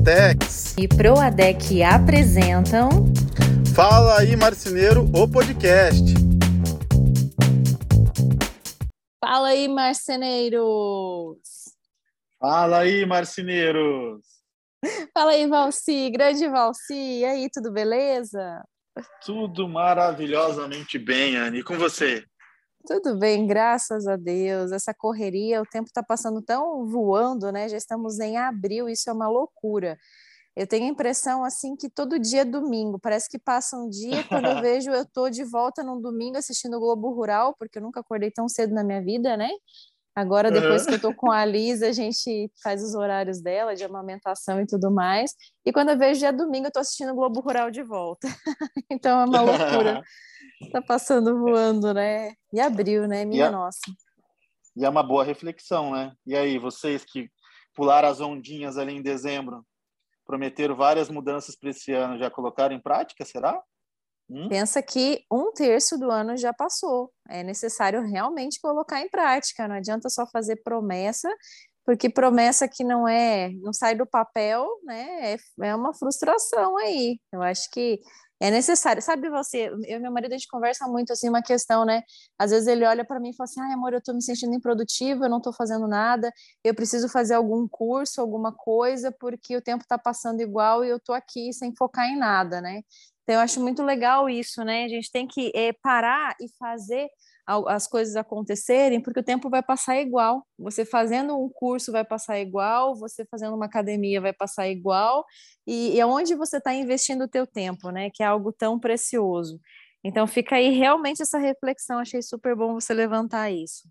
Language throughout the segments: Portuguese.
Duratex e Proadec apresentam Fala aí Marceneiro, o podcast. Fala aí marceneiros. Fala aí marceneiros. Fala aí Valci, grande Valci. E aí, tudo beleza? Tudo maravilhosamente bem, Anne. E com você? Tudo bem, graças a Deus. Essa correria, o tempo está passando tão voando, né? Já estamos em abril, isso é uma loucura. Eu tenho a impressão assim que todo dia é domingo, parece que passa um dia quando eu vejo eu tô de volta num domingo assistindo o Globo Rural, porque eu nunca acordei tão cedo na minha vida, né? Agora, depois uhum. que eu tô com a Lisa, a gente faz os horários dela, de amamentação e tudo mais. E quando eu vejo é domingo, eu tô assistindo o Globo Rural de volta. então é uma loucura. Tá passando voando, né? E abril, né? Minha e nossa. E é uma boa reflexão, né? E aí, vocês que pularam as ondinhas ali em dezembro, prometeram várias mudanças para esse ano, já colocaram em prática, será? Hum? Pensa que um terço do ano já passou. É necessário realmente colocar em prática. Não adianta só fazer promessa, porque promessa que não é, não sai do papel, né? É, é uma frustração aí. Eu acho que é necessário. Sabe você, eu e meu marido a gente conversa muito assim uma questão, né? Às vezes ele olha para mim e fala assim: "Ai, amor, eu tô me sentindo improdutivo, eu não tô fazendo nada, eu preciso fazer algum curso, alguma coisa, porque o tempo tá passando igual e eu tô aqui sem focar em nada, né?" Então eu acho muito legal isso, né? A gente tem que é, parar e fazer as coisas acontecerem, porque o tempo vai passar igual. Você fazendo um curso vai passar igual, você fazendo uma academia vai passar igual, e, e aonde você está investindo o teu tempo, né? Que é algo tão precioso. Então fica aí realmente essa reflexão, achei super bom você levantar isso.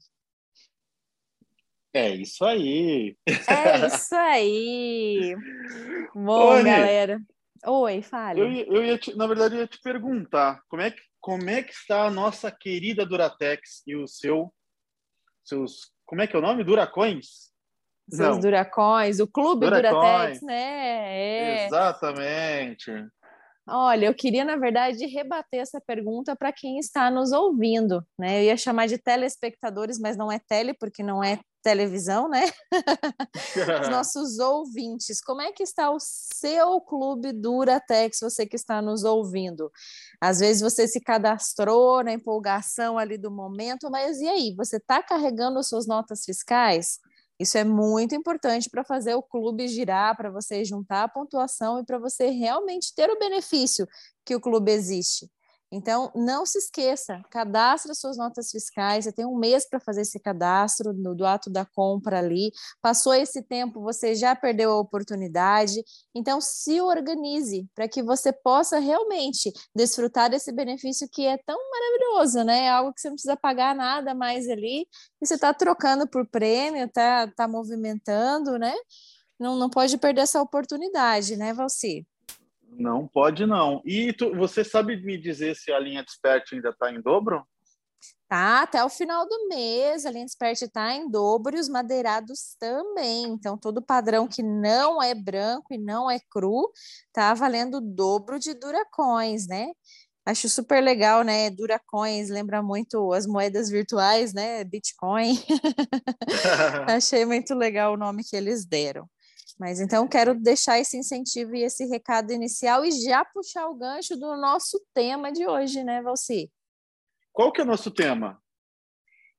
É isso aí. É isso aí. Bom, Oi, galera. Oi, fale. Eu, eu ia te, na verdade, eu ia te perguntar como é que como é que está a nossa querida Duratex e o seu seus como é que é o nome Duracões? Seus Não. Duracões, o clube Duracões. Duratex, né? É. Exatamente. Olha, eu queria, na verdade, rebater essa pergunta para quem está nos ouvindo, né? Eu ia chamar de telespectadores, mas não é tele, porque não é televisão, né? Os nossos ouvintes, como é que está o seu clube Duratex, você que está nos ouvindo? Às vezes você se cadastrou na empolgação ali do momento, mas e aí, você está carregando suas notas fiscais? Isso é muito importante para fazer o clube girar, para você juntar a pontuação e para você realmente ter o benefício que o clube existe. Então, não se esqueça, cadastre suas notas fiscais, você tem um mês para fazer esse cadastro no, do ato da compra ali. Passou esse tempo, você já perdeu a oportunidade. Então, se organize para que você possa realmente desfrutar desse benefício que é tão maravilhoso, né? É algo que você não precisa pagar nada mais ali, e você está trocando por prêmio, está tá movimentando, né? Não, não pode perder essa oportunidade, né, Valci? Não pode não. E tu, você sabe me dizer se a linha Desperte ainda está em dobro? Tá, até o final do mês a linha Desperte está em dobro e os madeirados também. Então, todo padrão que não é branco e não é cru tá valendo o dobro de Duracões, né? Acho super legal, né? Duracões lembra muito as moedas virtuais, né? Bitcoin. Achei muito legal o nome que eles deram. Mas então quero deixar esse incentivo e esse recado inicial e já puxar o gancho do nosso tema de hoje, né, Valci? Qual que é o nosso tema?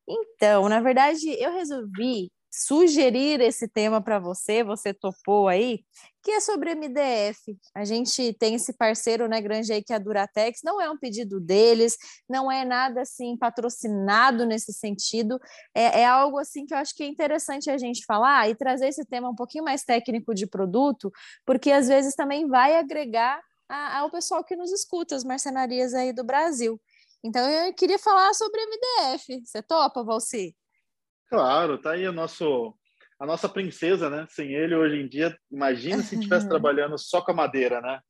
Então, na verdade, eu resolvi sugerir esse tema para você, você topou aí, que é sobre MDF. A gente tem esse parceiro, né, grande aí, que é a Duratex, não é um pedido deles, não é nada, assim, patrocinado nesse sentido, é, é algo, assim, que eu acho que é interessante a gente falar e trazer esse tema um pouquinho mais técnico de produto, porque às vezes também vai agregar a, ao pessoal que nos escuta, as marcenarias aí do Brasil. Então, eu queria falar sobre MDF. Você topa, Valci? Claro, tá aí o nosso a nossa princesa, né? Sem ele hoje em dia, imagina se estivesse trabalhando só com a madeira, né?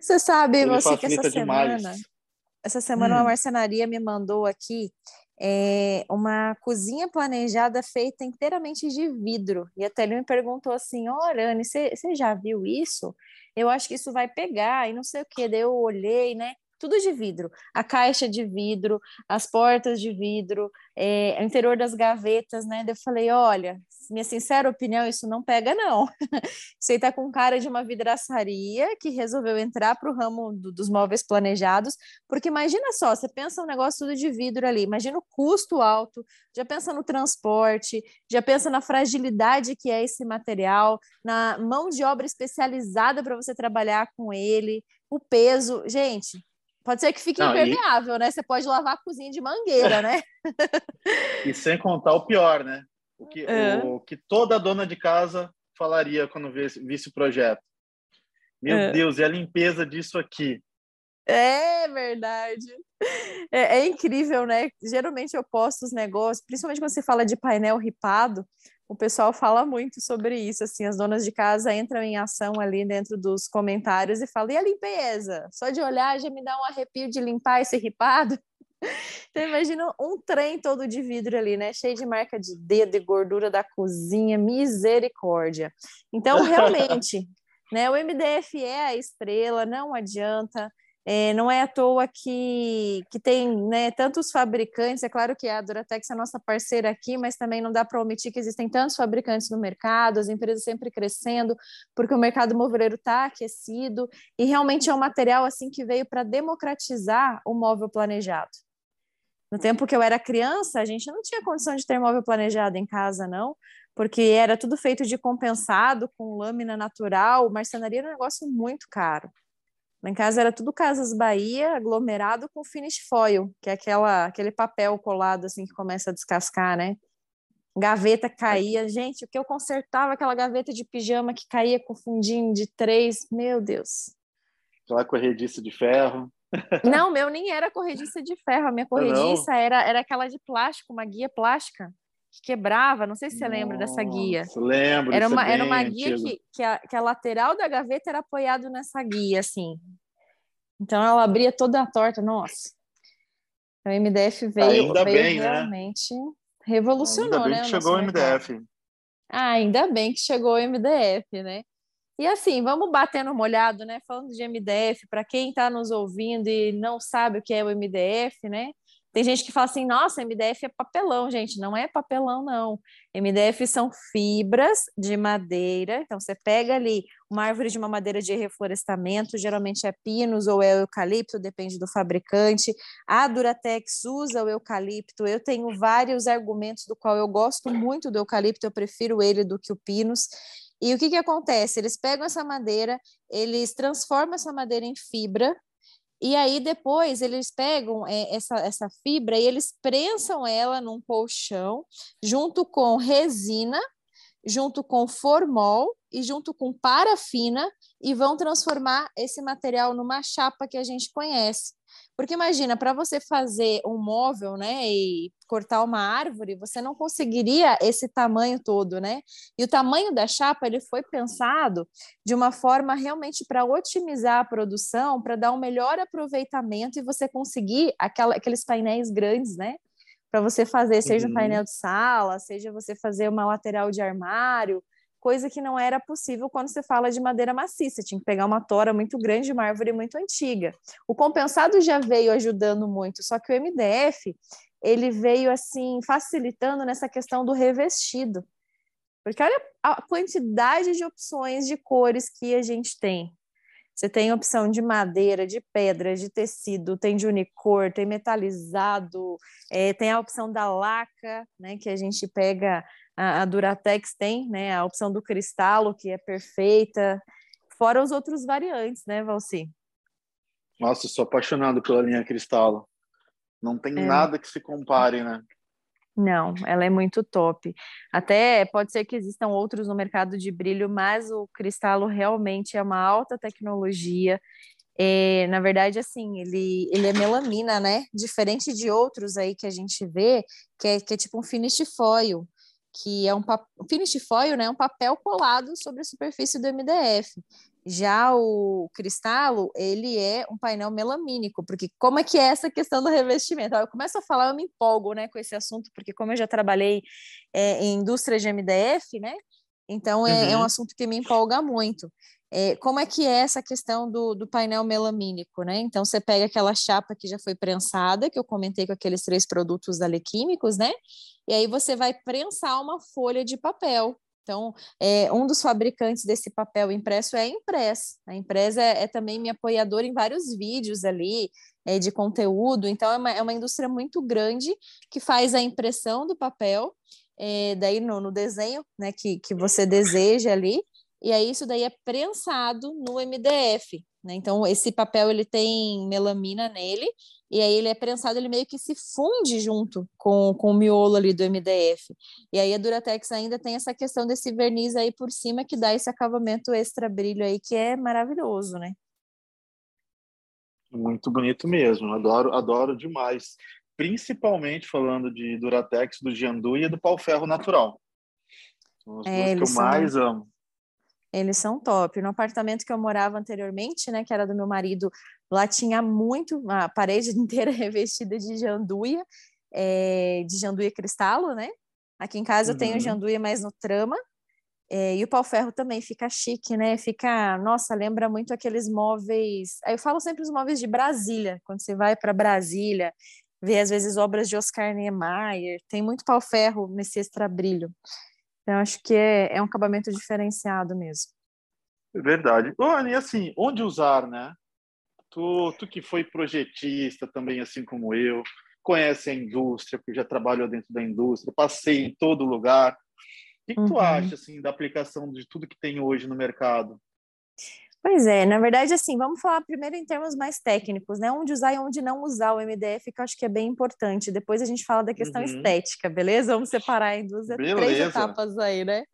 Você sabe, ele você que essa demais. semana, essa semana hum. uma marcenaria me mandou aqui é, uma cozinha planejada feita inteiramente de vidro. E até ele me perguntou assim: Olha, Anne, você já viu isso? Eu acho que isso vai pegar e não sei o que. Daí eu olhei, né? Tudo de vidro. A caixa de vidro, as portas de vidro, é, o interior das gavetas, né? Eu falei, olha, minha sincera opinião, isso não pega, não. Você está com cara de uma vidraçaria que resolveu entrar para o ramo do, dos móveis planejados, porque imagina só, você pensa um negócio tudo de vidro ali, imagina o custo alto, já pensa no transporte, já pensa na fragilidade que é esse material, na mão de obra especializada para você trabalhar com ele, o peso. Gente, Pode ser que fique Não, impermeável, e... né? Você pode lavar a cozinha de mangueira, né? e sem contar o pior, né? O que, é. o que toda dona de casa falaria quando visse, visse o projeto. Meu é. Deus, e a limpeza disso aqui? É verdade. É, é, incrível, né? Geralmente eu posto os negócios, principalmente quando se fala de painel ripado, o pessoal fala muito sobre isso, assim, as donas de casa entram em ação ali dentro dos comentários e falam, e a limpeza? Só de olhar já me dá um arrepio de limpar esse ripado. Então imagina um trem todo de vidro ali, né? Cheio de marca de dedo e gordura da cozinha, misericórdia. Então, realmente, né? O MDF é a estrela, não adianta. É, não é à toa que, que tem né, tantos fabricantes, é claro que a Duratex é a nossa parceira aqui, mas também não dá para omitir que existem tantos fabricantes no mercado, as empresas sempre crescendo, porque o mercado moveleiro está aquecido, e realmente é um material assim que veio para democratizar o móvel planejado. No tempo que eu era criança, a gente não tinha condição de ter móvel planejado em casa, não, porque era tudo feito de compensado, com lâmina natural, marcenaria era um negócio muito caro. Lá em casa era tudo Casas Bahia, aglomerado com finish foil, que é aquela, aquele papel colado assim que começa a descascar, né? Gaveta caía. Gente, o que eu consertava aquela gaveta de pijama que caía com fundinho de três, meu Deus. Aquela corrediça de ferro. Não, meu nem era corrediça de ferro, a minha corrediça era, era aquela de plástico, uma guia plástica que quebrava, não sei se você Nossa, lembra dessa guia. Lembro. Era uma, é era uma guia que, que a, que, a, lateral da gaveta era apoiado nessa guia, assim. Então ela abria toda a torta, nossa. O MDF veio, ainda veio bem, né? realmente né? revolucionou, ainda bem né? Que chegou o MDF. Ah, ainda bem que chegou o MDF, né? E assim, vamos batendo molhado, né? Falando de MDF, para quem está nos ouvindo e não sabe o que é o MDF, né? Tem gente que fala assim, nossa, MDF é papelão, gente. Não é papelão, não. MDF são fibras de madeira. Então, você pega ali uma árvore de uma madeira de reflorestamento, geralmente é pinus ou é eucalipto, depende do fabricante. A Duratex usa o eucalipto. Eu tenho vários argumentos do qual eu gosto muito do eucalipto, eu prefiro ele do que o pinus. E o que, que acontece? Eles pegam essa madeira, eles transformam essa madeira em fibra, e aí depois eles pegam é, essa, essa fibra e eles prensam ela num colchão junto com resina, junto com formol e junto com parafina e vão transformar esse material numa chapa que a gente conhece. Porque imagina, para você fazer um móvel, né, e cortar uma árvore, você não conseguiria esse tamanho todo, né? E o tamanho da chapa, ele foi pensado de uma forma realmente para otimizar a produção, para dar um melhor aproveitamento e você conseguir aquela, aqueles painéis grandes, né? Para você fazer, seja uhum. um painel de sala, seja você fazer uma lateral de armário, coisa que não era possível quando você fala de madeira maciça, tinha que pegar uma tora muito grande, uma árvore muito antiga. O compensado já veio ajudando muito, só que o MDF, ele veio assim facilitando nessa questão do revestido. Porque olha a quantidade de opções de cores que a gente tem. Você tem opção de madeira, de pedra, de tecido, tem de unicor, tem metalizado, é, tem a opção da laca, né, que a gente pega a, a Duratex tem, né? A opção do cristalo, que é perfeita, fora os outros variantes, né, Valci? Nossa, eu sou apaixonado pela linha cristalo. Não tem é. nada que se compare, né? Não, ela é muito top. Até pode ser que existam outros no mercado de brilho, mas o cristalo realmente é uma alta tecnologia. É, na verdade, assim, ele, ele é melamina, né? Diferente de outros aí que a gente vê, que é, que é tipo um finish foil que é um finish foil, né, um papel colado sobre a superfície do MDF. Já o cristalo, ele é um painel melamínico, porque como é que é essa questão do revestimento? Eu começo a falar, eu me empolgo, né, com esse assunto, porque como eu já trabalhei é, em indústria de MDF, né, então é, uhum. é, um uhum. assunto que me empolga muito. É, como é que é essa questão do, do painel melamínico, né? Então, você pega aquela chapa que já foi prensada, que eu comentei com aqueles três produtos alequímicos, né? E aí você vai prensar uma folha de papel. Então, é, um dos fabricantes desse papel impresso é a Impress. A Impress é, é também minha apoiadora em vários vídeos ali, é, de conteúdo. Então, é uma, é uma indústria muito grande que faz a impressão do papel, é, daí no, no desenho né, que, que você deseja ali, e aí isso daí é prensado no MDF, né? Então esse papel ele tem melamina nele e aí ele é prensado, ele meio que se funde junto com, com o miolo ali do MDF. E aí a Duratex ainda tem essa questão desse verniz aí por cima que dá esse acabamento extra brilho aí que é maravilhoso, né? Muito bonito mesmo, adoro, adoro demais. Principalmente falando de Duratex, do Giandu e do pau ferro natural. São as é, duas que eu mais amo. Eles são top. No apartamento que eu morava anteriormente, né, que era do meu marido, lá tinha muito, a parede inteira revestida de janduia, é, de janduia cristalo, né? Aqui em casa uhum. eu tenho janduia mais no trama. É, e o pau-ferro também fica chique, né? Fica, nossa, lembra muito aqueles móveis. Eu falo sempre os móveis de Brasília, quando você vai para Brasília, vê às vezes obras de Oscar Niemeyer, tem muito pau-ferro nesse extra brilho. Então, acho que é, é um acabamento diferenciado mesmo. É verdade. Olha, e assim, onde usar, né? Tu, tu que foi projetista também, assim como eu, conhece a indústria, porque já trabalhou dentro da indústria, passei em todo lugar. O que, que uhum. tu acha, assim, da aplicação de tudo que tem hoje no mercado? Pois é, na verdade, assim, vamos falar primeiro em termos mais técnicos, né? Onde usar e onde não usar o MDF, que eu acho que é bem importante. Depois a gente fala da questão uhum. estética, beleza? Vamos separar em duas, beleza. três etapas aí, né?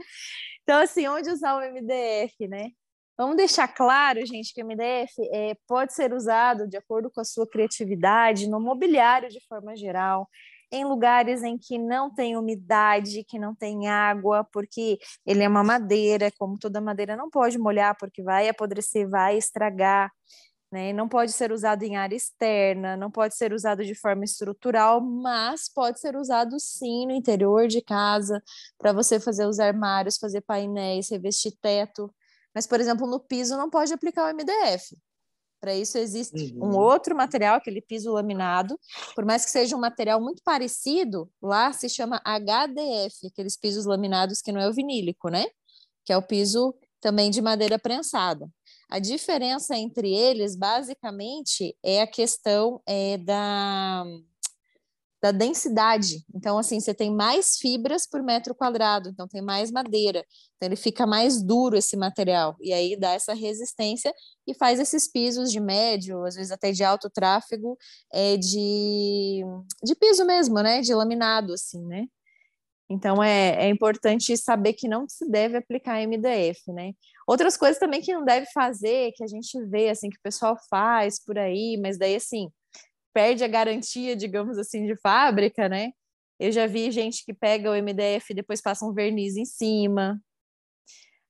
Então, assim, onde usar o MDF, né? Vamos deixar claro, gente, que o MDF é, pode ser usado de acordo com a sua criatividade no mobiliário de forma geral, em lugares em que não tem umidade, que não tem água, porque ele é uma madeira, como toda madeira não pode molhar porque vai apodrecer, vai estragar. Né? Não pode ser usado em área externa, não pode ser usado de forma estrutural, mas pode ser usado sim no interior de casa, para você fazer os armários, fazer painéis, revestir teto. Mas, por exemplo, no piso não pode aplicar o MDF. Para isso existe uhum. um outro material, aquele piso laminado. Por mais que seja um material muito parecido, lá se chama HDF, aqueles pisos laminados que não é o vinílico, né? Que é o piso também de madeira prensada. A diferença entre eles, basicamente, é a questão é, da da densidade. Então, assim, você tem mais fibras por metro quadrado, então tem mais madeira. Então, ele fica mais duro esse material. E aí dá essa resistência e faz esses pisos de médio, às vezes até de alto tráfego, é, de, de piso mesmo, né? De laminado, assim, né? Então, é, é importante saber que não se deve aplicar MDF, né? Outras coisas também que não deve fazer, que a gente vê, assim, que o pessoal faz por aí, mas daí, assim, perde a garantia, digamos assim, de fábrica, né? Eu já vi gente que pega o MDF e depois passa um verniz em cima.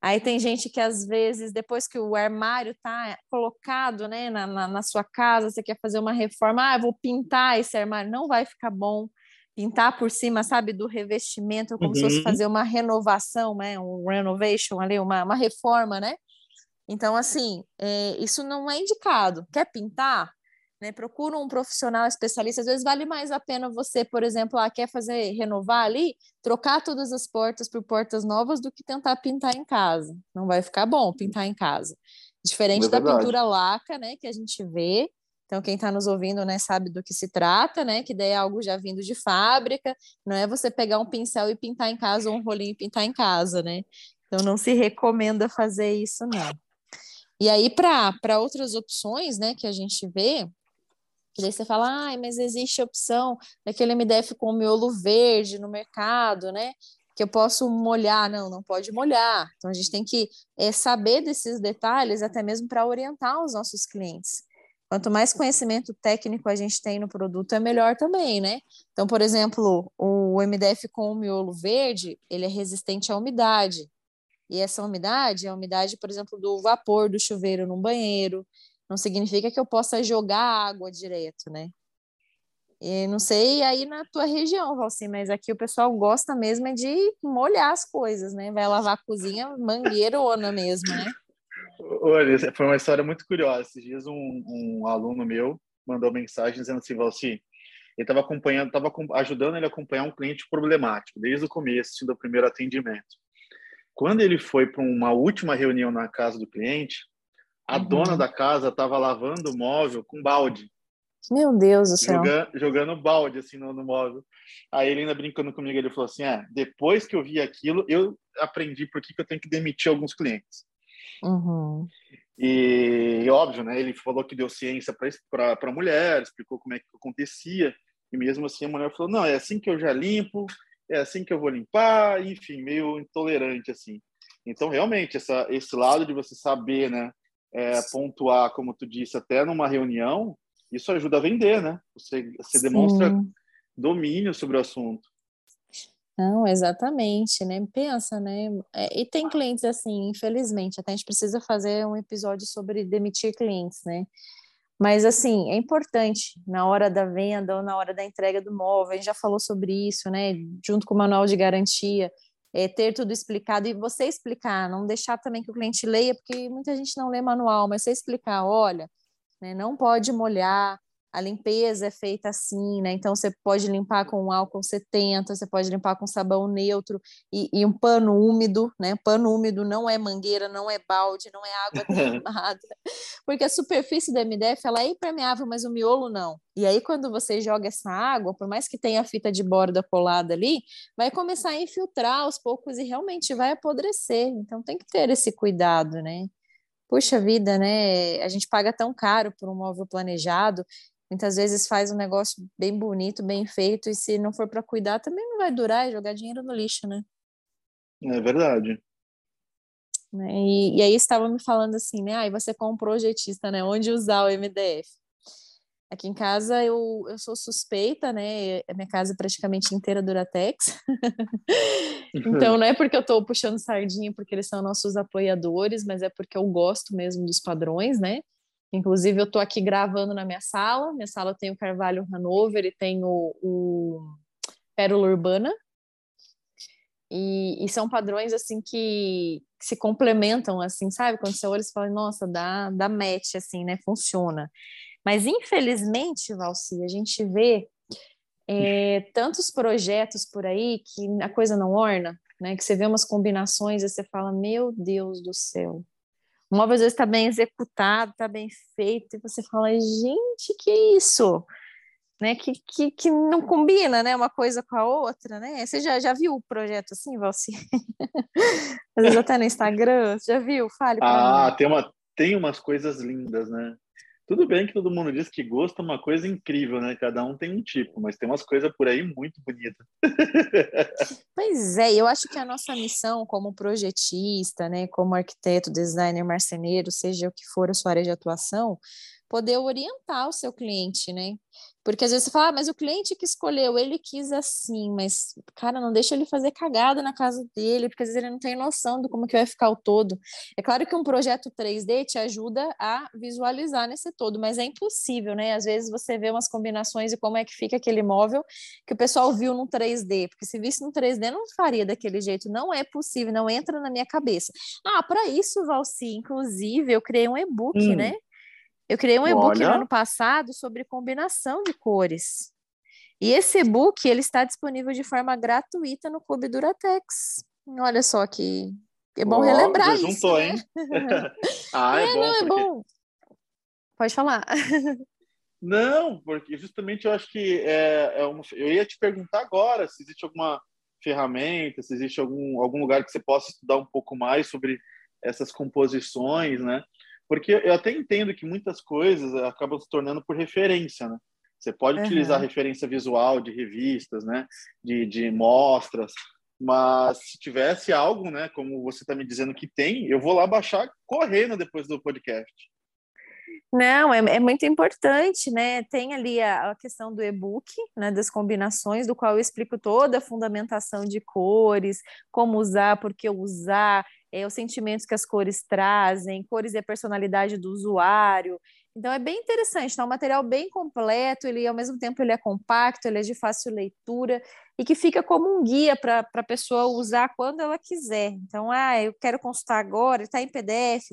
Aí tem gente que às vezes, depois que o armário está colocado né, na, na, na, sua casa, você quer fazer uma reforma, ah, eu vou pintar esse armário, não vai ficar bom. Pintar por cima, sabe, do revestimento, como uhum. se fosse uhum. fazer uma renovação, né? Um renovation ali, uma, uma reforma, né? Então, assim, é, isso não é indicado. Quer pintar? Né? Procura um profissional especialista. Às vezes vale mais a pena você, por exemplo, ah, quer fazer renovar ali, trocar todas as portas por portas novas do que tentar pintar em casa. Não vai ficar bom pintar em casa. Diferente é da pintura laca, né, que a gente vê. Então, quem está nos ouvindo, né, sabe do que se trata, né? Que daí é algo já vindo de fábrica. Não é você pegar um pincel e pintar em casa ou um rolinho e pintar em casa, né? Então, não se recomenda fazer isso, não. E aí, para outras opções, né, que a gente vê, que daí você fala, ah, mas existe a opção daquele MDF com miolo verde no mercado, né? Que eu posso molhar. Não, não pode molhar. Então a gente tem que é, saber desses detalhes até mesmo para orientar os nossos clientes. Quanto mais conhecimento técnico a gente tem no produto, é melhor também, né? Então, por exemplo, o MDF com o miolo verde, ele é resistente à umidade. E essa umidade é a umidade, por exemplo, do vapor do chuveiro no banheiro, não significa que eu possa jogar água direto, né? E não sei aí na tua região, Valci, mas aqui o pessoal gosta mesmo é de molhar as coisas, né? Vai lavar a cozinha mangueirona mesmo, né? Olha, foi uma história muito curiosa. Esses dias um, um aluno meu mandou mensagem dizendo assim, Valci, ele estava acompanhando, estava ajudando ele a acompanhar um cliente problemático desde o começo, assim, do primeiro atendimento. Quando ele foi para uma última reunião na casa do cliente, a uhum. dona da casa estava lavando o móvel com balde. Meu Deus do céu. Jogando, jogando balde assim no, no, móvel. Aí ele ainda brincando comigo, ele falou assim: é, depois que eu vi aquilo, eu aprendi por que, que eu tenho que demitir alguns clientes. Uhum. E, óbvio, né? Ele falou que deu ciência para a mulher, explicou como é que acontecia. E mesmo assim a mulher falou: não, é assim que eu já limpo, é assim que eu vou limpar, enfim, meio intolerante assim. Então, realmente, essa, esse lado de você saber, né, é, pontuar, como tu disse, até numa reunião, isso ajuda a vender, né? Você, você demonstra domínio sobre o assunto. Não, exatamente, né? Pensa, né? É, e tem clientes assim, infelizmente, até a gente precisa fazer um episódio sobre demitir clientes, né? Mas assim, é importante na hora da venda ou na hora da entrega do móvel, a gente já falou sobre isso, né? Junto com o manual de garantia, é, ter tudo explicado e você explicar, não deixar também que o cliente leia, porque muita gente não lê manual, mas você explicar, olha, né, não pode molhar, a limpeza é feita assim, né? Então você pode limpar com álcool 70, você pode limpar com sabão neutro e, e, um pano úmido, né? Pano úmido não é mangueira, não é balde, não é água derramada, porque a superfície da MDF ela é impermeável, mas o miolo não. E aí quando você joga essa água, por mais que tenha a fita de borda colada ali, vai começar a infiltrar aos poucos e realmente vai apodrecer. Então tem que ter esse cuidado, né? Puxa vida, né? A gente paga tão caro por um móvel planejado muitas vezes faz um negócio bem bonito, bem feito, e se não for para cuidar, também não vai durar, é jogar dinheiro no lixo, né? É verdade. Né? E, e aí estava me falando assim, né? Ah, e você como projetista, né? Onde usar o MDF? Aqui em casa eu, eu sou suspeita, né? A minha casa é praticamente inteira Duratex. então não é porque eu estou puxando sardinha porque eles são nossos apoiadores, mas é porque eu gosto mesmo dos padrões, né? Inclusive, eu estou aqui gravando na minha sala. Minha sala tem o Carvalho Hanover e tem o, o Pérola Urbana. E, e, são padrões, assim, que, que, se complementam, assim, sabe? Quando você olha e fala, nossa, dá, dá match, assim, né? Funciona. Mas, infelizmente, Valci, a gente vê é, tantos projetos por aí que a coisa não orna, né? Que você vê umas combinações e você fala, meu Deus do céu, o móvel às vezes está bem executado, está bem feito, e você fala, gente, que isso? Né, que, que, que não combina, né, uma coisa com a outra, né? Você já, já viu o projeto assim, Valci? Às vezes até no Instagram, já viu? Fale Ah, mim. tem, uma, tem umas coisas lindas, né? Tudo bem que todo mundo diz que gosto é uma coisa incrível, né? Cada um tem um tipo, mas tem umas coisas por aí muito bonitas. Pois é, eu acho que a nossa missão como projetista, né, como arquiteto, designer, marceneiro, seja o que for a sua área de atuação, poder orientar o seu cliente, né? Porque às vezes você fala, ah, mas o cliente que escolheu, ele quis assim, mas, cara, não deixa ele fazer cagada na casa dele, porque às vezes ele não tem noção do como que vai ficar o todo. É claro que um projeto 3D te ajuda a visualizar nesse todo, mas é impossível, né? Às vezes você vê umas combinações e como é que fica aquele móvel que o pessoal viu no 3D, porque se visse no 3D não faria daquele jeito, não é possível, não entra na minha cabeça. Ah, para isso, Valci, inclusive, eu criei um e-book, hum. né? Eu criei um e-book no ano passado sobre combinação de cores. E esse e-book ele está disponível de forma gratuita no Clube Duratex. Olha só que é bom relembrar isso. Juntou, né? hein? ah, é, é bom. Não, é bom. Pode falar. Não, porque justamente eu acho que é, é uma, eu ia te perguntar agora se existe alguma ferramenta, se existe algum, algum lugar que você possa estudar um pouco mais sobre essas composições, né? Porque eu até entendo que muitas coisas acabam se tornando por referência, né? Você pode uhum. utilizar referência visual de revistas, né? De, de mostras, mas se tivesse algo, né? Como você está me dizendo que tem, eu vou lá baixar correndo depois do podcast. Não, é, é muito importante, né? Tem ali a, a questão do e-book, né? Das combinações, do qual eu explico toda a fundamentação de cores, como usar, por que usar, é, os sentimentos que as cores trazem, cores e a personalidade do usuário. Então é bem interessante, tá? É um material bem completo, ele ao mesmo tempo ele é compacto, ele é de fácil leitura e que fica como um guia para a pessoa usar quando ela quiser. Então, ah, eu quero consultar agora, está em PDF.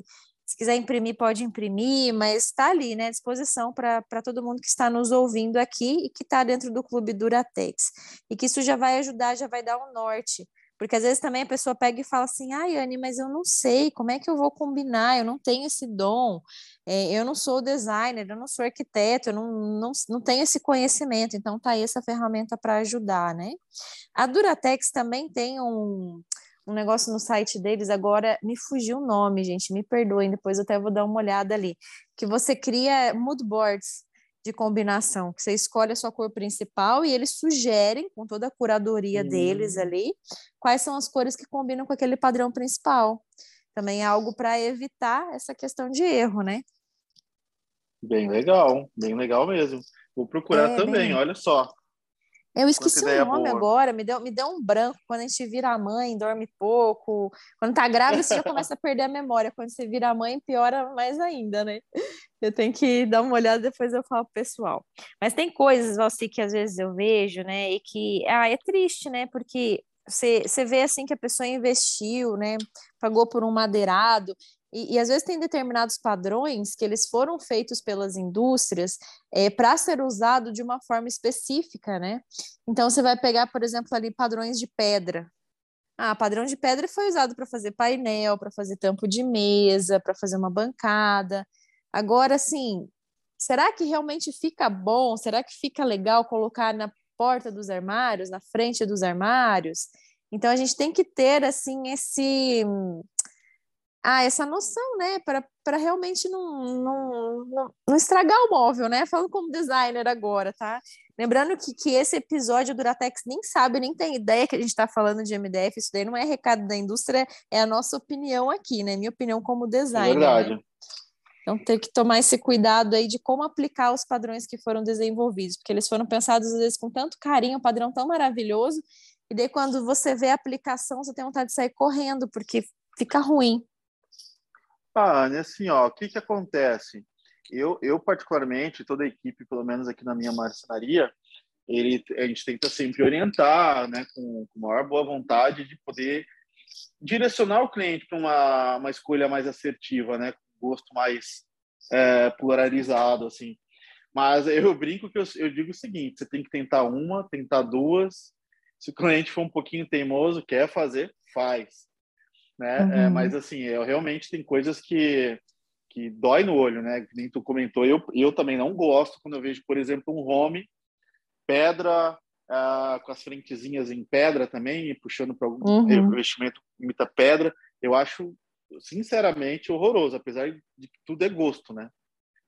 Se quiser imprimir, pode imprimir, mas está ali, né, à disposição para todo mundo que está nos ouvindo aqui e que está dentro do Clube Duratex. E que isso já vai ajudar, já vai dar um norte porque às vezes também a pessoa pega e fala assim: ai, Anne, mas eu não sei como é que eu vou combinar, eu não tenho esse dom, é, eu não sou designer, eu não sou arquiteto, eu não, não, não tenho esse conhecimento. Então, tá aí essa ferramenta para ajudar, né? A Duratex também tem um, um negócio no site deles, agora me fugiu o nome, gente, me perdoem, depois eu até vou dar uma olhada ali, que você cria mood boards de combinação, que você escolhe a sua cor principal e eles sugerem, com toda a curadoria deles ali, quais são as cores que combinam com aquele padrão principal. Também é algo para evitar essa questão de erro, né? Bem legal, bem legal mesmo. Vou procurar é, também, bem... olha só. Eu esqueci o nome boa. agora, me deu, me deu um branco. Quando a gente vira mãe, dorme pouco. Quando tá grávida, você já começa a perder a memória. Quando você vira mãe, piora mais ainda, né? Eu tenho que dar uma olhada, depois eu falo pro pessoal. Mas tem coisas, Valci, que às vezes eu vejo, né? E que ah, é triste, né? Porque você, você vê assim que a pessoa investiu, né? Pagou por um madeirado e, e, às vezes tem determinados padrões que eles foram feitos pelas indústrias é, para ser usado de uma forma específica, né? Então você vai pegar, por exemplo, ali padrões de pedra. Ah, padrão de pedra foi usado para fazer painel, para fazer tampo de mesa, para fazer uma bancada. Agora, assim, será que realmente fica bom? Será que fica legal colocar na porta dos armários, na frente dos armários? Então a gente tem que ter assim esse ah, essa noção, né, para realmente não, não, não, não, estragar o móvel, né? Falando como designer agora, tá? Lembrando que, que esse episódio do Duratex nem sabe, nem tem ideia que a gente está falando de MDF, isso daí não é recado da indústria, é a nossa opinião aqui, né? Minha opinião como designer. É verdade. Né? Então, tem que tomar esse cuidado aí de como aplicar os padrões que foram desenvolvidos, porque eles foram pensados, às vezes, com tanto carinho, um padrão tão maravilhoso, e daí, quando você vê a aplicação, você tem vontade de sair correndo, porque fica ruim. Ah, assim, ó, o que que acontece? Eu, eu particularmente, toda a equipe, pelo menos aqui na minha marcenaria, ele, a gente tenta sempre orientar, né, com, com maior boa vontade de poder direcionar o cliente para uma, uma escolha mais assertiva, né, com gosto mais é, polarizado, assim. Mas eu brinco que eu, eu digo o seguinte: você tem que tentar uma, tentar duas. Se o cliente for um pouquinho teimoso, quer fazer, faz né? É, uhum. É, mas assim, eu realmente tem coisas que que dói no olho, né? Que nem tu comentou. Eu eu também não gosto quando eu vejo, por exemplo, um home pedra uh, com as frentezinhas em pedra também, puxando para algum uhum. revestimento imita pedra. Eu acho sinceramente horroroso, apesar de que tudo é gosto, né?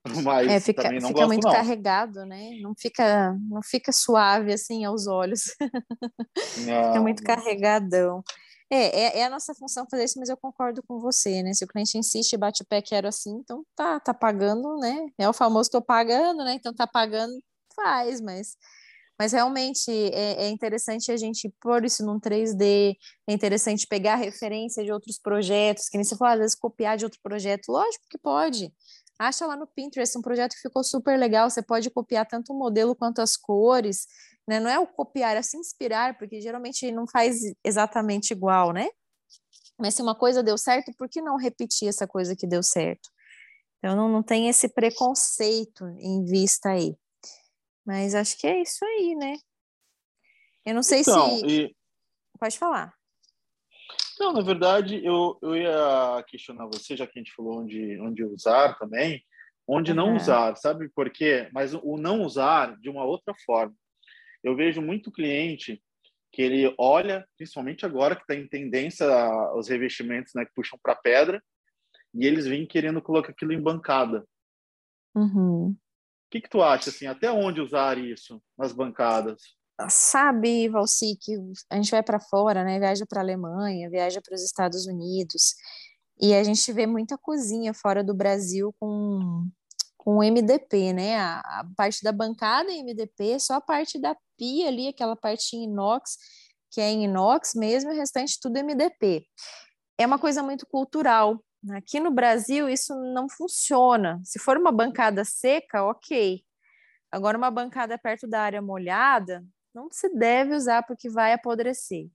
Mas é, fica, também não fica gosto, muito não. carregado, né? Não fica, não fica suave assim aos olhos. Não. fica muito carregadão. É, é, é, a nossa função fazer isso, mas eu concordo com você, né? Se o cliente insiste, bate o pé, quero assim, então tá, tá pagando, né? É o famoso tô pagando, né? Então tá pagando, faz, mas mas realmente é, é, interessante a gente pôr isso num 3D, é interessante pegar referência de outros projetos, que nem você falou, às vezes copiar de outro projeto, lógico que pode. Acha lá no Pinterest um projeto que ficou super legal, você pode copiar tanto o modelo quanto as cores, né? Não é o copiar, é se inspirar, porque geralmente não faz exatamente igual, né? Mas se uma coisa deu certo, por que não repetir essa coisa que deu certo? Então não, não tem esse preconceito em vista aí. Mas acho que é isso aí, né? Eu não sei então, se. E... Pode falar. Não, na verdade, eu, eu ia questionar você, já que a gente falou onde, onde usar também, onde uhum. não usar, sabe por quê? Mas o não usar de uma outra forma. Eu vejo muito cliente que ele olha, principalmente agora que está em tendência os revestimentos né, que puxam para pedra, e eles vêm querendo colocar aquilo em bancada. Uhum. O que, que tu acha, assim, até onde usar isso nas bancadas? Sabe, Valci, que a gente vai para fora, né? Viaja para a Alemanha, viaja para os Estados Unidos, e a gente vê muita cozinha fora do Brasil com com MDP, né? A, a, parte da bancada em MDP, só a parte da pia ali, aquela parte em inox, que é em inox mesmo, e o restante tudo MDP. É uma coisa muito cultural. Aqui no Brasil isso não funciona. Se for uma bancada seca, ok. Agora uma bancada perto da área molhada, não se deve usar porque vai apodrecer.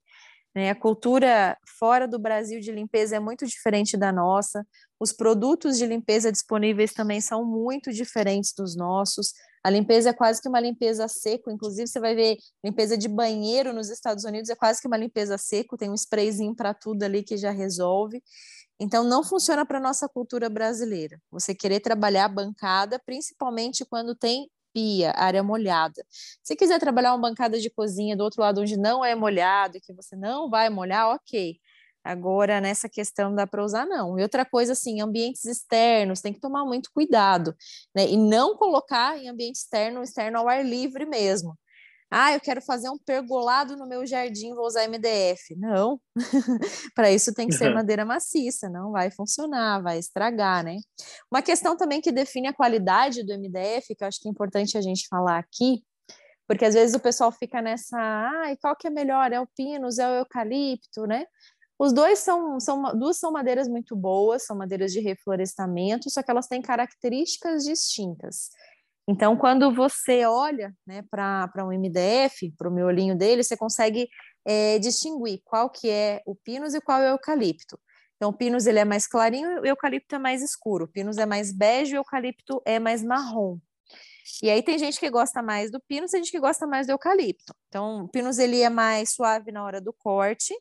Né? A cultura fora do Brasil de limpeza é muito diferente da nossa. Os produtos de limpeza disponíveis também são muito diferentes dos nossos. A limpeza é quase que uma limpeza seco, inclusive você vai ver limpeza de banheiro nos Estados Unidos é quase que uma limpeza seco, tem um sprayzinho para tudo ali que já resolve. Então não funciona para nossa cultura brasileira. Você querer trabalhar bancada, principalmente quando tem pia, área molhada. Se quiser trabalhar uma bancada de cozinha do outro lado onde não é molhado e que você não vai molhar, ok. Agora, nessa questão dá para usar, não. E outra coisa, assim, ambientes externos, tem que tomar muito cuidado, né? E não colocar em ambiente externo, externo ao ar livre mesmo. Ah, eu quero fazer um pergolado no meu jardim, vou usar MDF. Não, para isso tem que ser madeira maciça, não vai funcionar, vai estragar, né? Uma questão também que define a qualidade do MDF, que eu acho que é importante a gente falar aqui, porque às vezes o pessoal fica nessa, ah, e qual que é melhor? É o pinus, é o eucalipto, né? Os dois são, são duas são madeiras muito boas, são madeiras de reflorestamento, só que elas têm características distintas. Então, quando você olha né, para um MDF, para o miolinho dele, você consegue é, distinguir qual que é o pinus e qual é o eucalipto. Então, o pinus ele é mais clarinho e o eucalipto é mais escuro. O pinus é mais bege e o eucalipto é mais marrom. E aí tem gente que gosta mais do pinus, tem gente que gosta mais do eucalipto. Então, o pinus ele é mais suave na hora do corte,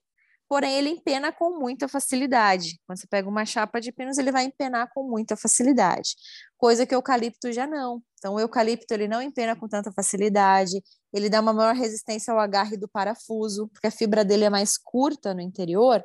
porém ele empena com muita facilidade. Quando você pega uma chapa de pinus, ele vai empenar com muita facilidade, coisa que o eucalipto já não. Então, o eucalipto ele não empena com tanta facilidade, ele dá uma maior resistência ao agarre do parafuso, porque a fibra dele é mais curta no interior,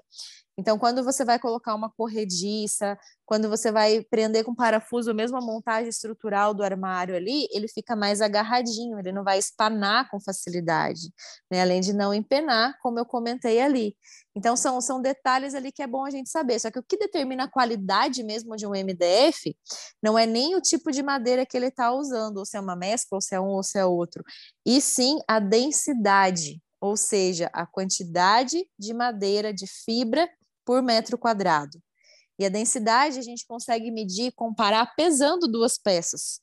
então, quando você vai colocar uma corrediça, quando você vai prender com parafuso, mesmo a montagem estrutural do armário ali, ele fica mais agarradinho, ele não vai espanar com facilidade, né? além de não empenar, como eu comentei ali. Então, são, são detalhes ali que é bom a gente saber. Só que o que determina a qualidade mesmo de um MDF não é nem o tipo de madeira que ele está usando, ou se é uma mescla, ou se é um, ou se é outro, e sim a densidade ou seja, a quantidade de madeira, de fibra por metro quadrado. E a densidade a gente consegue medir, comparar pesando duas peças.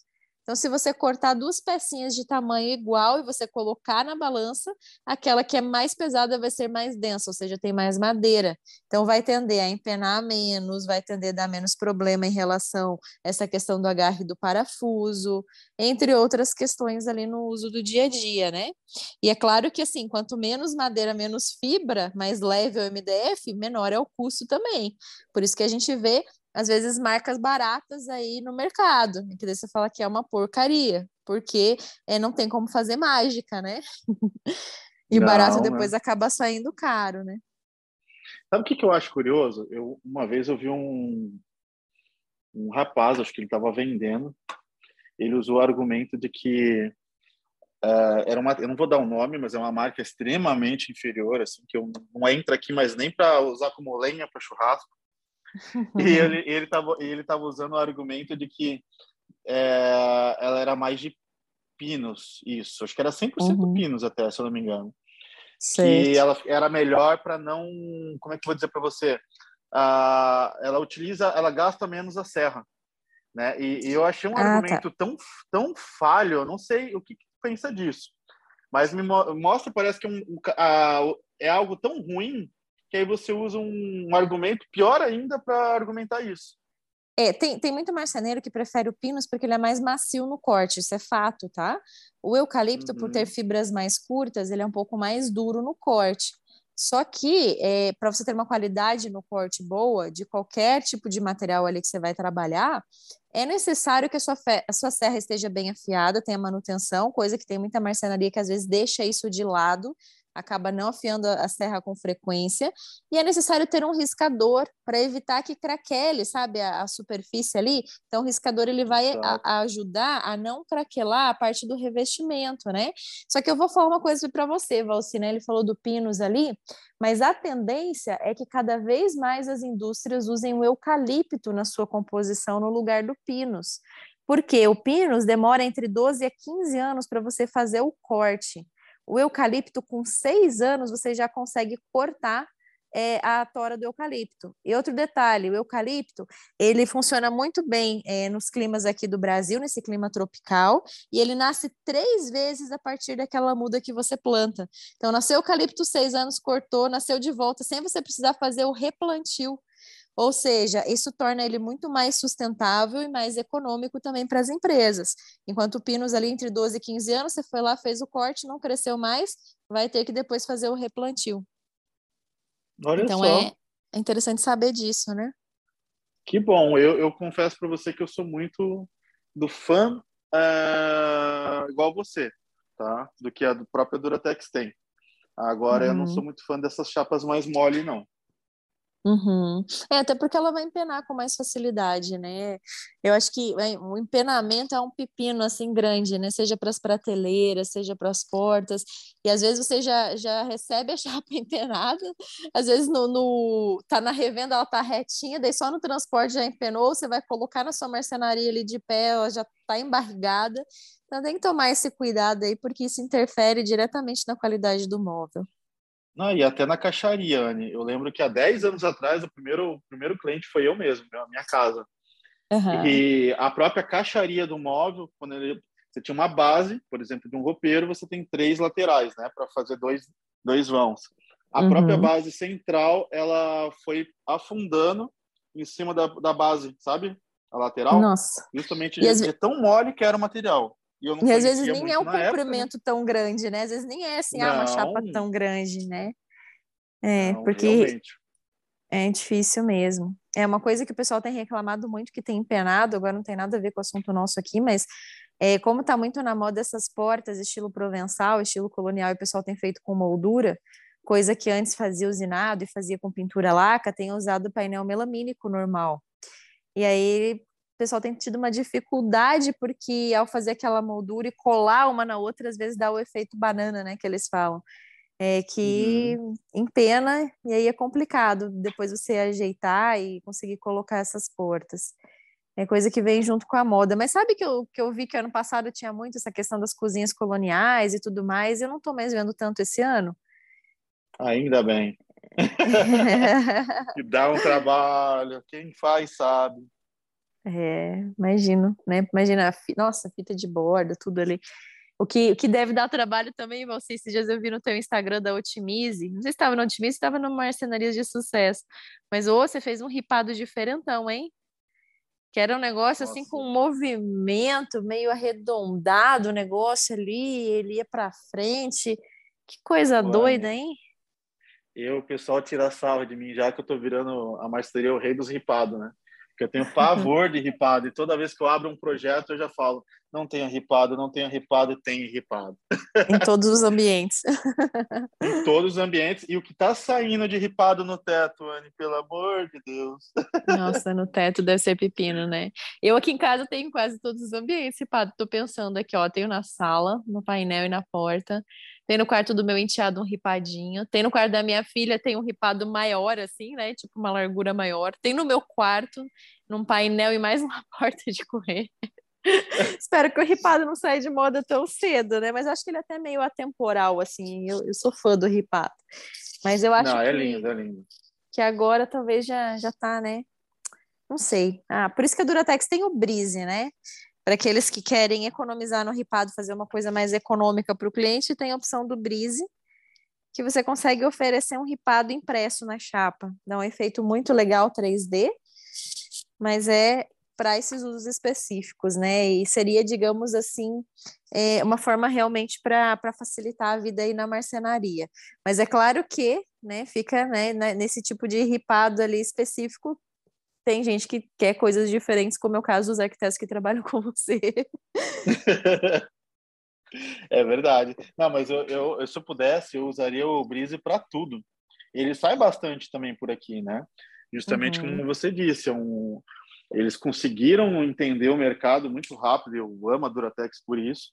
Então, se você cortar duas pecinhas de tamanho igual e você colocar na balança, aquela que é mais pesada vai ser mais densa, ou seja, tem mais madeira. Então, vai tender a empenar menos, vai tender a dar menos problema em relação a essa questão do agarre do parafuso, entre outras questões ali no uso do dia a dia, né? E é claro que, assim, quanto menos madeira, menos fibra, mais leve é o MDF, menor é o custo também. Por isso que a gente vê às vezes marcas baratas aí no mercado, que daí você fala que é uma porcaria, porque é, não tem como fazer mágica, né? e não, barato depois acaba saindo caro, né? Sabe o que, que eu acho curioso? Eu uma vez eu vi um, um rapaz, acho que ele estava vendendo, ele usou o argumento de que uh, era uma, eu não vou dar o um nome, mas é uma marca extremamente inferior, assim, que eu não entra aqui, mas nem para usar como lenha para churrasco e ele ele estava ele tava usando o argumento de que é, ela era mais de pinos, isso. Acho que era 100% uhum. pinos até, se eu não me engano. Que ela era melhor para não, como é que eu vou dizer para você? Uh, ela utiliza, ela gasta menos a serra, né? E, e eu achei um ah, tá. argumento tá. tão tão falho, eu não sei o que, que pensa disso, mas me mostra parece que um, uh, é algo tão ruim que aí você usa um, um argumento pior ainda para argumentar isso. É, tem, tem muito marceneiro que prefere o pinus porque ele é mais macio no corte, isso é fato, tá? O eucalipto, uhum. por ter uhum. fibras mais curtas, ele é um pouco mais duro no corte. Só que, é, para você ter uma qualidade no corte boa, de qualquer tipo de material ali que você vai trabalhar, é necessário que a sua, a sua serra esteja bem afiada, tenha manutenção, coisa que tem muita marcenaria que às vezes deixa isso de lado acaba não afiando a serra com frequência, e é necessário ter um riscador para evitar que craquele, sabe, a, a, superfície ali. Então, o riscador ele vai a, a ajudar a não craquelar a parte do revestimento, né? Só que eu vou falar uma coisa para você, Valci, né? Ele falou do pinus ali, mas a tendência é que cada vez mais as indústrias usem o eucalipto na sua composição no lugar do pinus. Porque o pinus demora entre 12 a 15 anos para você fazer o corte. O eucalipto, com seis anos, você já consegue cortar é a tora do eucalipto. E outro detalhe, o eucalipto, ele funciona muito bem é, nos climas aqui do Brasil, nesse clima tropical, e ele nasce três vezes a partir daquela muda que você planta. Então, nasceu eucalipto seis anos, cortou, nasceu de volta, sem você precisar fazer o replantio. Ou seja, isso torna ele muito mais sustentável e mais econômico também para as empresas. Enquanto o Pinos ali entre 12 e 15 anos, você foi lá, fez o corte, não cresceu mais, vai ter que depois fazer o replantio. Olha então só. É, interessante saber disso, né? Que bom. Eu, eu confesso para você que eu sou muito do fã uh, igual você, tá? Do que a própria Duratex tem. Agora uhum. eu não uhum. sou muito fã dessas chapas mais mole, não. Uhum. É, até porque ela vai empenar com mais facilidade, né? Eu acho que o empenamento é um pepino assim grande, né? Seja para as prateleiras, seja para as portas. E às vezes você já, já recebe a chapa empenada, às vezes no, no tá na revenda ela tá retinha, daí só no transporte já empenou, você vai colocar na sua marcenaria ali de pé, ela já tá embargada. Então tem que tomar esse cuidado aí, porque isso interfere diretamente na qualidade do móvel. Não, e até na caixaria, Anne. Eu lembro que há 10 anos atrás, o primeiro, o primeiro cliente foi eu mesmo, a minha casa. Uhum. E a própria caixaria do móvel, quando ele, você tinha uma base, por exemplo, de um roupeiro, você tem três laterais, né, para fazer dois, dois vãos. A uhum. própria base central, ela foi afundando em cima da, da base, sabe? A lateral. Nossa. Justamente de, de tão mole que era o material. E, e às vezes nem é um comprimento época, né? tão grande, né? Às vezes nem é assim, ah, uma chapa tão grande, né? É, não, porque realmente. é difícil mesmo. É uma coisa que o pessoal tem reclamado muito que tem empenado, agora não tem nada a ver com o assunto nosso aqui, mas é, como está muito na moda essas portas estilo provençal, estilo colonial, e o pessoal tem feito com moldura, coisa que antes fazia usinado e fazia com pintura laca, tem usado painel melamínico normal. E aí pessoal tem tido uma dificuldade porque ao fazer aquela moldura e colar uma na outra, às vezes dá o efeito banana, né, que eles falam. É que uhum. empena e aí é complicado depois você ajeitar e conseguir colocar essas portas. É coisa que vem junto com a moda. Mas sabe que eu, que eu vi que ano passado tinha muito essa questão das cozinhas coloniais e tudo mais, e eu não estou mais vendo tanto esse ano. Ainda bem. que dá um trabalho, quem faz sabe. É, imagino, né? Imagina, nossa, fita de borda, tudo ali. O que, o que deve dar trabalho também, você, esses dias eu vi no teu Instagram da Otimize, não sei se estava no Otimize, estava no Marcenarias de Sucesso, mas ou você fez um ripado diferentão, hein? Que era um negócio nossa. assim com um movimento meio arredondado, o negócio ali, ele ia para frente. Que coisa doida, hein? Eu, o pessoal tira sarro de mim, já que eu tô virando a marcenaria o rei dos ripados, né? Porque eu tenho pavor de ripado. E toda vez que eu abro um projeto, eu já falo: não tenha ripado, não tenha ripado, tem ripado. Em todos os ambientes. em todos os ambientes. E o que está saindo de ripado no teto, Anne, pelo amor de Deus. Nossa, no teto deve ser pepino, né? Eu aqui em casa tenho quase todos os ambientes ripados. Estou pensando aqui, ó, tenho na sala, no painel e na porta. Tem no quarto do meu enteado um ripadinho. Tem no quarto da minha filha, tem um ripado maior, assim, né? Tipo uma largura maior. Tem no meu quarto, num painel e mais uma porta de correr. Espero que o ripado não saia de moda tão cedo, né? Mas acho que ele é até meio atemporal, assim. Eu, eu sou fã do ripado. Mas eu acho não, é que, lindo, é lindo. que agora talvez já, já tá, né? Não sei. Ah, por isso que a Duratex tem o Brise, né? Para aqueles que querem economizar no ripado, fazer uma coisa mais econômica para o cliente, tem a opção do Brise, que você consegue oferecer um ripado impresso na chapa. Dá um efeito muito legal 3D, mas é para esses usos específicos, né? E seria, digamos assim, é, uma forma realmente para facilitar a vida aí na marcenaria. Mas é claro que, né, fica né, nesse tipo de ripado ali específico, tem gente que quer coisas diferentes, como é o caso dos arquitetos que trabalham com você. é verdade. Não, mas eu, eu, se eu pudesse, eu usaria o Brise para tudo. Ele sai bastante também por aqui, né? Justamente uhum. como você disse, é um, eles conseguiram entender o mercado muito rápido. Eu amo a Duratex por isso.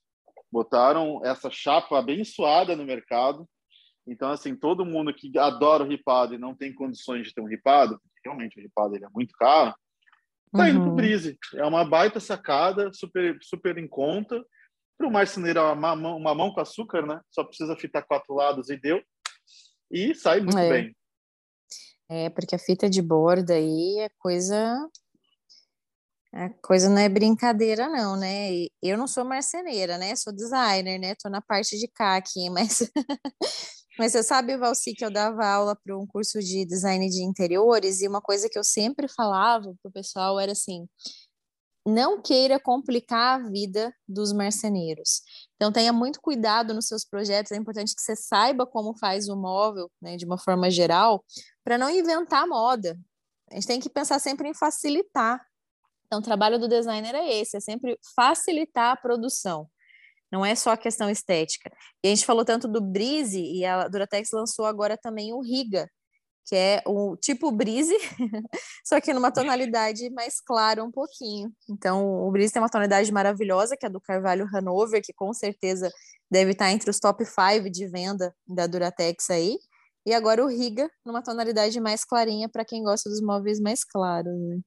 Botaram essa chapa abençoada no mercado. Então, assim, todo mundo que adora o ripado e não tem condições de ter um ripado, realmente o ripado ele é muito caro, tá uhum. indo pro Brise. É uma baita sacada, super, super em conta. Para o marceneiro, é uma mão, uma mão com açúcar, né? Só precisa fitar quatro lados e deu. E sai muito é. bem. É, porque a fita de borda aí é coisa. A coisa não é brincadeira, não, né? Eu não sou marceneira, né? Sou designer, né? Tô na parte de cá aqui, mas. Mas você sabe, Valci, que eu dava aula para um curso de design de interiores e uma coisa que eu sempre falava pro pessoal era assim: não queira complicar a vida dos marceneiros. Então, tenha muito cuidado nos seus projetos. É importante que você saiba como faz o móvel, né, de uma forma geral, para não inventar moda. A gente tem que pensar sempre em facilitar. Então, o trabalho do designer é esse: é sempre facilitar a produção. Não é só a questão estética. E a gente falou tanto do Brise, e a Duratex lançou agora também o Riga, que é o tipo brise, só que numa tonalidade mais clara um pouquinho. Então, o brise tem uma tonalidade maravilhosa, que é do Carvalho Hanover, que com certeza deve estar entre os top 5 de venda da Duratex aí. E agora o Riga, numa tonalidade mais clarinha, para quem gosta dos móveis mais claros. Né?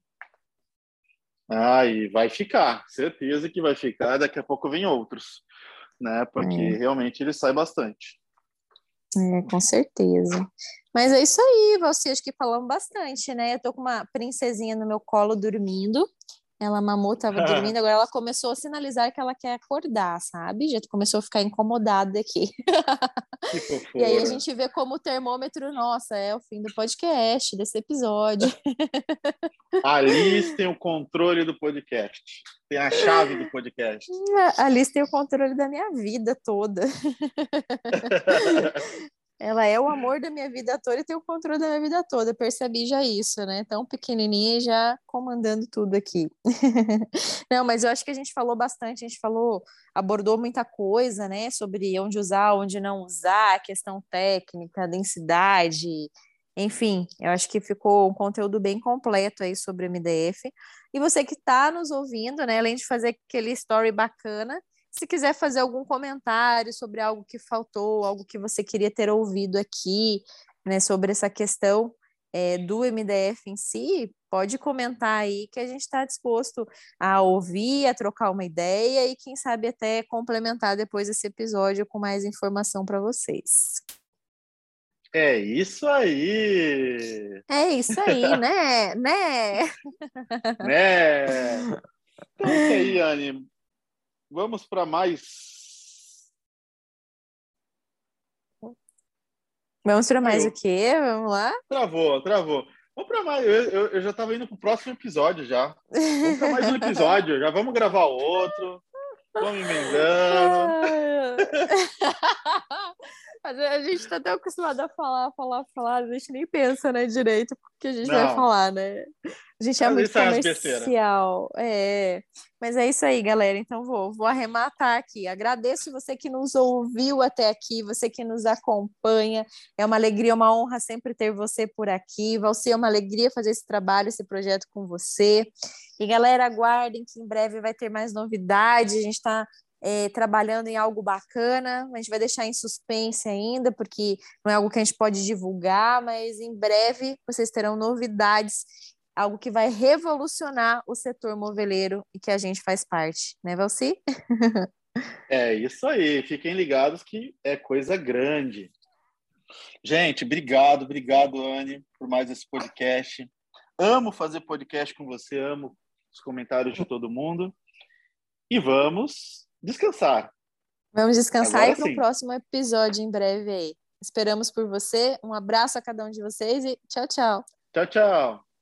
Ah, e vai ficar, certeza que vai ficar. Daqui a pouco vem outros, né? Porque é. realmente ele sai bastante. É, com certeza. Mas é isso aí, você acho que falamos bastante, né? Eu tô com uma princesinha no meu colo dormindo. Ela mamou, tava dormindo, agora ela começou a sinalizar que ela quer acordar, sabe? Já começou a ficar incomodada aqui. e aí a gente vê como o termômetro, nossa, é o fim do podcast, desse episódio. A Alice tem o controle do podcast. Tem a chave do podcast. A Alice tem o controle da minha vida toda. Ela é o amor da minha vida toda e tem o controle da minha vida toda. percebi já isso, né? Tão pequenininha e já comandando tudo aqui. Não, mas eu acho que a gente falou bastante, a gente falou, abordou muita coisa, né? Sobre onde usar, onde não usar, questão técnica, densidade, enfim, eu acho que ficou um conteúdo bem completo aí sobre o MDF. E você que está nos ouvindo, né? Além de fazer aquele story bacana, se quiser fazer algum comentário sobre algo que faltou, algo que você queria ter ouvido aqui, né, sobre essa questão é, do MDF em si, pode comentar aí que a gente está disposto a ouvir, a trocar uma ideia e, quem sabe, até complementar depois esse episódio com mais informação para vocês. É isso aí! É isso aí, né? né? né? Então é isso aí, Anne. Vamos para mais. Vamos para mais o quê? Vamos lá? Travou, travou. Vamos para mais. Eu, eu, eu já estava indo para o próximo episódio já. Vamos para mais um episódio. já vamos gravar outro. Vamos emendando. A gente está tão acostumado a falar, falar, falar, a gente nem pensa, né, direito, porque a gente Não. vai falar, né? A gente é muito comercial. É. Mas é isso aí, galera. Então vou, vou arrematar aqui. Agradeço você que nos ouviu até aqui, você que nos acompanha. É uma alegria, uma honra sempre ter você por aqui. Vai ser uma alegria fazer esse trabalho, esse projeto com você. E galera, aguardem que em breve vai ter mais novidades. A gente está é, trabalhando em algo bacana. A gente vai deixar em suspense ainda, porque não é algo que a gente pode divulgar, mas em breve vocês terão novidades algo que vai revolucionar o setor moveleiro e que a gente faz parte, né, Valci? é isso aí, fiquem ligados que é coisa grande. Gente, obrigado, obrigado, Anne, por mais esse podcast. Amo fazer podcast com você, amo os comentários de todo mundo. E vamos descansar. Vamos descansar Agora e para o próximo episódio em breve aí. Esperamos por você. Um abraço a cada um de vocês e tchau, tchau. Tchau, tchau.